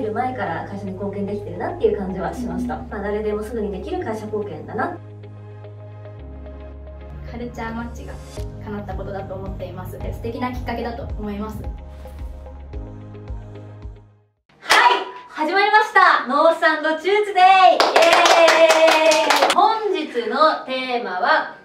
入る前から会社に貢献できてるなっていう感じはしました、まあ、誰でもすぐにできる会社貢献だな。カルチャーマッチが叶ったことだと思っています。素敵なきっかけだと思います。始まりました。ノースサンドチューズデイ。本日のテーマは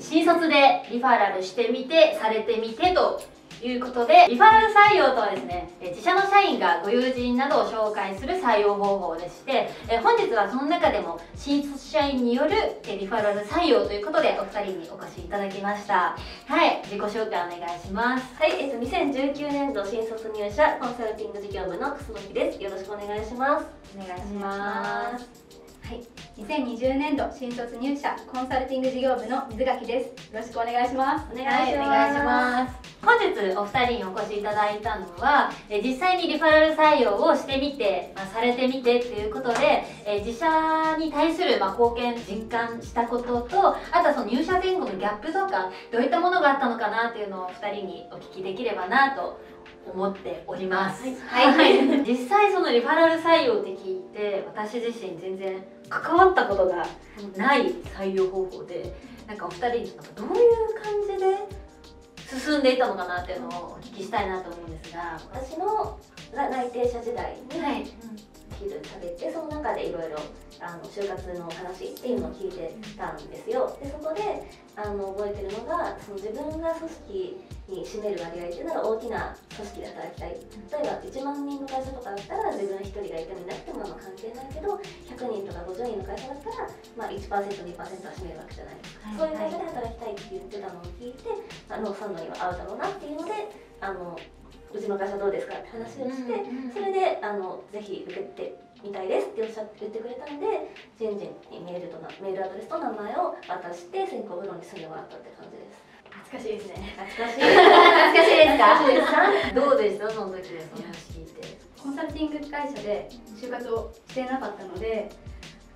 新卒でリファラルしてみてされてみてということでリファラル採用とはですね自社の社員がご友人などを紹介する採用方法でして本日はその中でも新卒社員によるリファラル採用ということでお二人にお越しいただきました。はい自己紹介お願いします。はい、えっと、2019年度新卒入社コンサルティング事業部の楠木です。よろしくお願いします。お願いしますはい、2020年度新卒入社コンサルティング事業部の水垣です。よろしくお願いします。お願いします、本日お二人にお越しいただいたのはえ実際にリファラル採用をしてみて、まあ、されてみてっていうことでえ自社に対するまあ貢献実感したこととあとはその入社前後のギャップとかどういったものがあったのかなっていうのをお二人にお聞きできればなと思っております。はい、はい、実際そのリファラル採用って聞いて私自身全然関わったことがない採用方法でなんかお二人にどういう感じで進んでいたのかなっていうのをお聞きしたいなと思うんですが私の内定者時代に、はい、昼食べてその中でいろいろ就活の話っていうのを聞いてたんですよ。でそこであの覚えてるのがその自分が組織に占める割合っていうのが大きな組織で働きたい例えば1万人の会社とかだったら自分1人がいてもいなくてもあ関係ないけど100人とか50人の会社だったら、まあ、1%2% は占めるわけじゃない、はい、そういう会社で働きたいって言ってたのを聞いて、あのサンドには合うだろうなっていうのであのうちの会社どうですかって話をして、それであのぜひ受けてみたいですっておっしゃって言ってくれたんで人事にメールとメールアドレスと名前を渡して先行風呂に住んでもらったって感じです懐かしいですね。懐かしい。懐かしいですか？どうでした？その時でその話聞いて。コンサルティング会社で就活をしてなかったので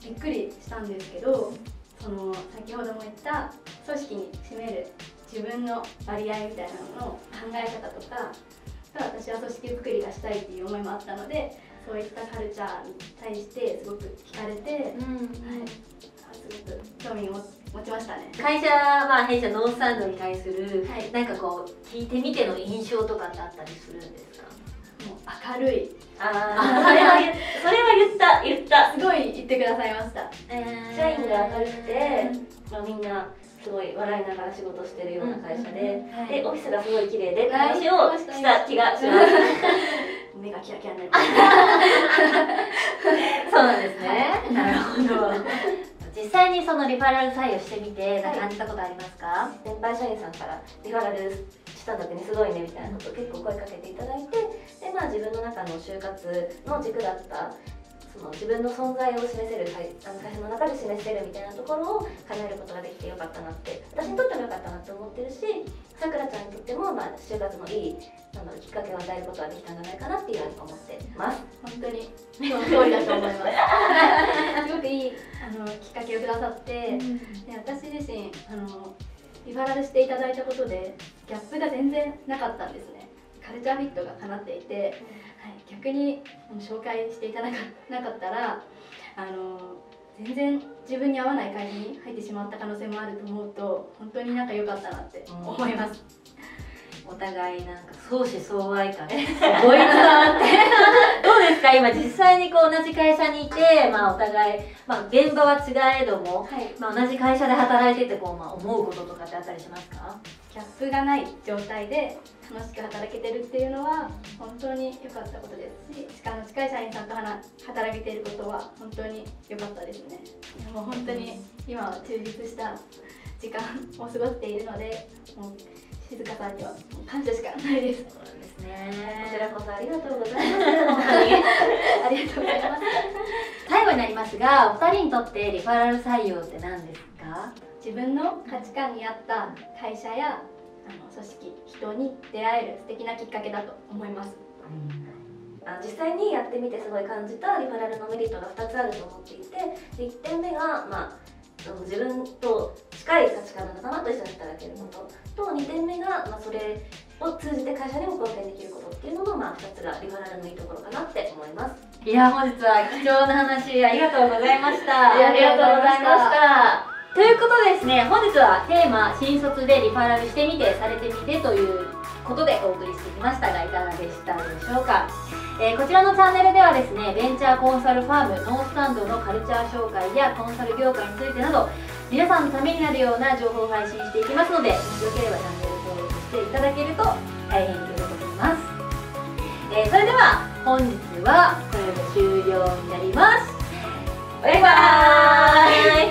びっくりしたんですけどその先ほども言った組織に占める自分の割合みたいなのの考え方とか私は組織づくりがしたいっていう思いもあったのでそういったカルチャーに対してすごく惹かれて、うん。はい、すごく興味を持ちましたね。会社、まあ、弊社ノースサンドに対する、はい、なんかこう聞いてみての印象とかってあったりするんですか？もう明るい。ああそれはそれは言った言った。すごい言ってくださいました、えー、社員が明るくて、まあ、みんなすごい笑いながら仕事してるような会社で、はい、でオフィスがすごい綺麗で話をした気がします。目がキラキラになる。そうなんですね。なるほど。実際にそのリファラル採用してみて感じたことありますか、はい、先輩社員さんからリファラルしたんだってねすごいねみたいなことを結構声かけていただいてでまあ自分の中の就活の軸だったその自分の存在を示せる会あの会社の中で示せるみたいなところを叶えることができてよかったなって。私にとってもよかったなって思ってるしさくらちゃんにとっても、まあ、就活のいいなんだろうきっかけを与えることができたんじゃないかなっていうふうに思ってます。本当に。その通りだと思います。すごくいいあのきっかけをくださって、うん、で私自身あのリファラルしていただいたことでギャップが全然なかったんですね。カルチャーフィットが叶っていて、はい、逆に紹介していただかなかったらあの全然自分に合わない会社に入ってしまった可能性もあると思うと本当になんか良かったなって思います。お互いなんか相思相愛感。すごいなって。どうですか？今実際にこう同じ会社にいて、まあ、お互い、まあ、現場は違えども、はい、まあ、同じ会社で働いててこう、まあ、思うこととかってあったりしますか？ギャップがない状態で楽しく働けてるっていうのは本当に良かったことですししかも近い社員さんと働けていることは本当に良かったですね。もう本当に今は充実した時間を過ごしているのでもう静香さんには感謝しかないです。そうですねこちらこそありがとうございます。ありがとうございます。最後になりますがお二人にとってリファラル採用って何ですか？自分の価値観に合った会社やあの組織人に出会える素敵なきっかけだと思います、うん、あ実際にやってみてすごい感じたリファラルのメリットが2つあると思っていてで1点目が、まあ、自分と近い価値観の仲間と一緒に働けることと2点目が、まあ、それを通じて会社にも貢献できることっていうのの、まあ、2つがリファラルのいいところかなって思います。いや本日は貴重な話ありがとうございました。ありがとうございました。ということでですね本日はテーマ「新卒でリファラルしてみてされてみて」ということでお送りしてきましたがいかがでしたでしょうか、えー、こちらのチャンネルではですねベンチャーコンサルファームノースタンドのカルチャー紹介やコンサル業界についてなど皆さんのためになるような情報を配信していきますのでもしよければチャンネル登録していただけると大変喜びます、えー、それでは本日はこれで終了になります。バイバーイ。